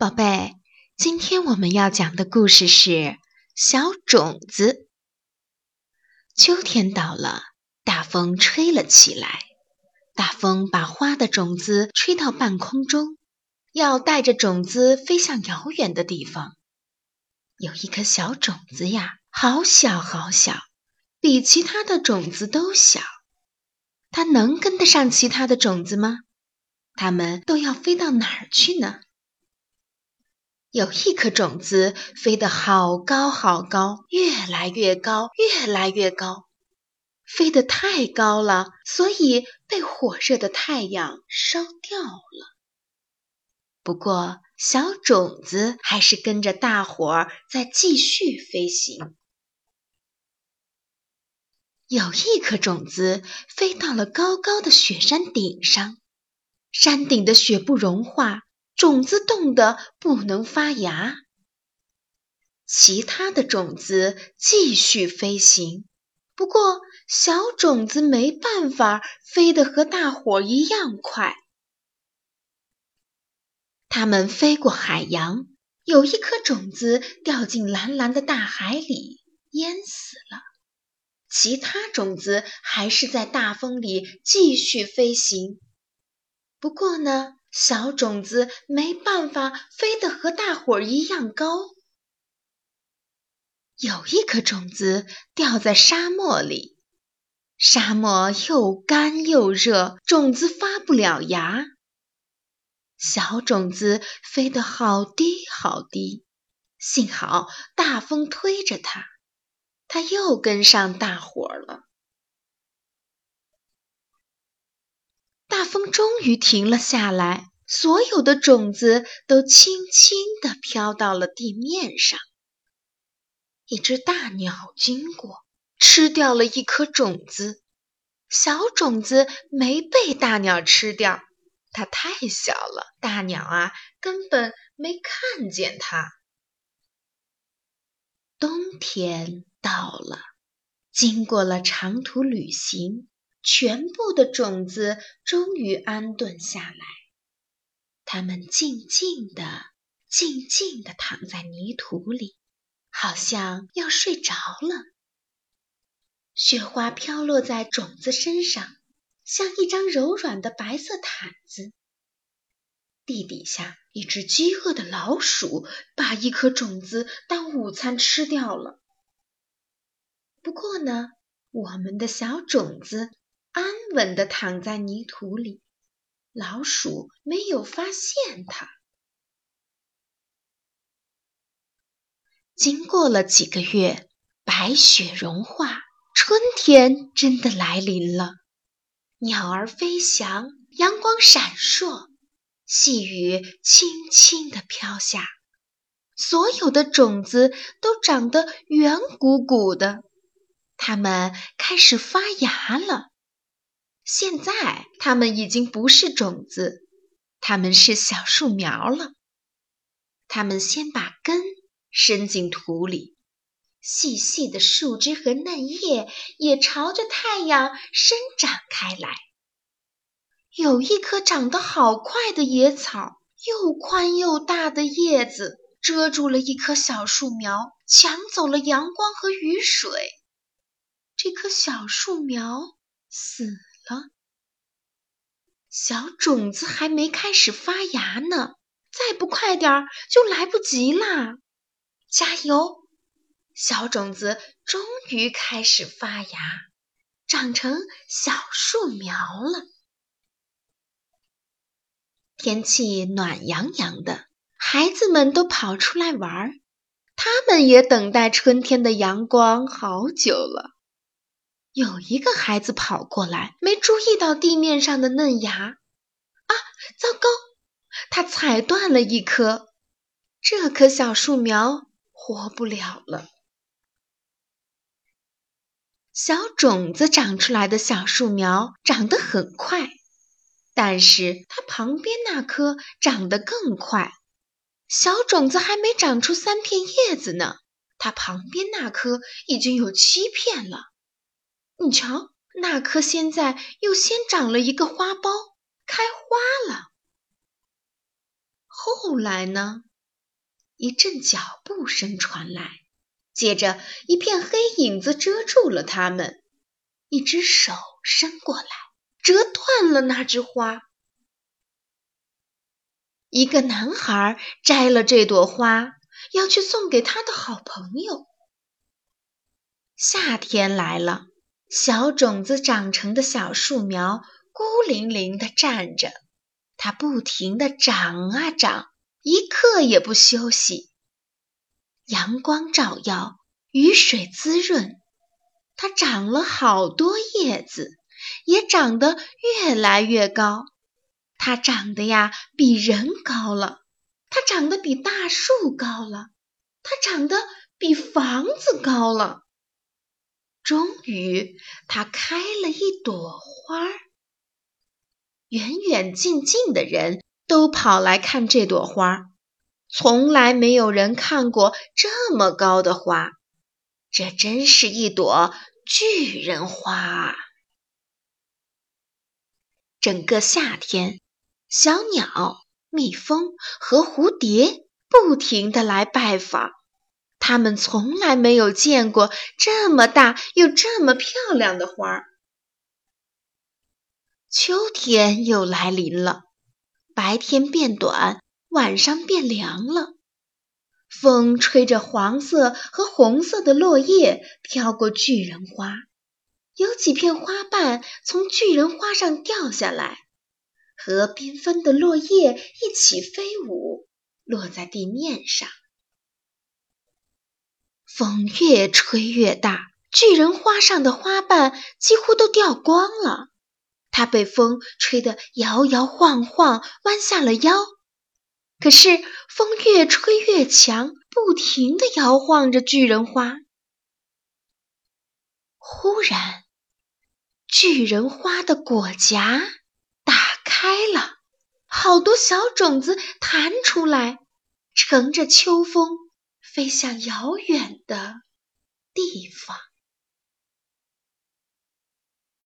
宝贝，今天我们要讲的故事是《小种子》。秋天到了，大风吹了起来。大风把花的种子吹到半空中，要带着种子飞向遥远的地方。有一颗小种子呀，好小好小，比其他的种子都小。它能跟得上其他的种子吗？它们都要飞到哪儿去呢？有一颗种子飞得好高好高，越来越高，越来越高，飞得太高了，所以被火热的太阳烧掉了。不过，小种子还是跟着大伙儿在继续飞行。有一颗种子飞到了高高的雪山顶上，山顶的雪不融化。种子冻得不能发芽，其他的种子继续飞行。不过，小种子没办法飞得和大伙一样快。它们飞过海洋，有一颗种子掉进蓝蓝的大海里，淹死了。其他种子还是在大风里继续飞行。不过呢。小种子没办法飞得和大伙儿一样高。有一颗种子掉在沙漠里，沙漠又干又热，种子发不了芽。小种子飞得好低好低，幸好大风推着它，它又跟上大伙儿了。大风终于停了下来，所有的种子都轻轻地飘到了地面上。一只大鸟经过，吃掉了一颗种子。小种子没被大鸟吃掉，它太小了，大鸟啊根本没看见它。冬天到了，经过了长途旅行。全部的种子终于安顿下来，它们静静地、静静地躺在泥土里，好像要睡着了。雪花飘落在种子身上，像一张柔软的白色毯子。地底下，一只饥饿的老鼠把一颗种子当午餐吃掉了。不过呢，我们的小种子。安稳地躺在泥土里，老鼠没有发现它。经过了几个月，白雪融化，春天真的来临了。鸟儿飞翔，阳光闪烁，细雨轻轻地飘下，所有的种子都长得圆鼓鼓的，它们开始发芽了。现在，它们已经不是种子，它们是小树苗了。它们先把根伸进土里，细细的树枝和嫩叶也朝着太阳伸展开来。有一棵长得好快的野草，又宽又大的叶子遮住了一棵小树苗，抢走了阳光和雨水。这棵小树苗死。啊小种子还没开始发芽呢，再不快点儿就来不及啦！加油！小种子终于开始发芽，长成小树苗了。天气暖洋洋的，孩子们都跑出来玩，他们也等待春天的阳光好久了。有一个孩子跑过来，没注意到地面上的嫩芽，啊，糟糕！他踩断了一棵，这棵小树苗活不了了。小种子长出来的小树苗长得很快，但是它旁边那棵长得更快。小种子还没长出三片叶子呢，它旁边那棵已经有七片了。你瞧，那棵现在又先长了一个花苞，开花了。后来呢？一阵脚步声传来，接着一片黑影子遮住了他们。一只手伸过来，折断了那枝花。一个男孩摘了这朵花，要去送给他的好朋友。夏天来了，小种子长成的小树苗孤零零地站着，它不停地长啊长，一刻也不休息。阳光照耀，雨水滋润。它长了好多叶子，也长得越来越高。它长得呀，比人高了；它长得比大树高了；它长得比房子高了。终于，它开了一朵花儿。远远近近的人都跑来看这朵花，从来没有人看过这么高的花。这真是一朵巨人花啊！整个夏天，小鸟、蜜蜂和蝴蝶不停地来拜访。他们从来没有见过这么大又这么漂亮的花。秋天又来临了，白天变短，晚上变凉了。风吹着黄色和红色的落叶飘过巨人花，有几片花瓣从巨人花上掉下来，和缤纷的落叶一起飞舞，落在地面上。风越吹越大，巨人花上的花瓣几乎都掉光了，它被风吹得摇摇晃晃，弯下了腰。可是风越吹越强，不停地摇晃着巨人花。忽然，巨人花的果荚打开了，好多小种子弹出来，乘着秋风飞向遥远的地方。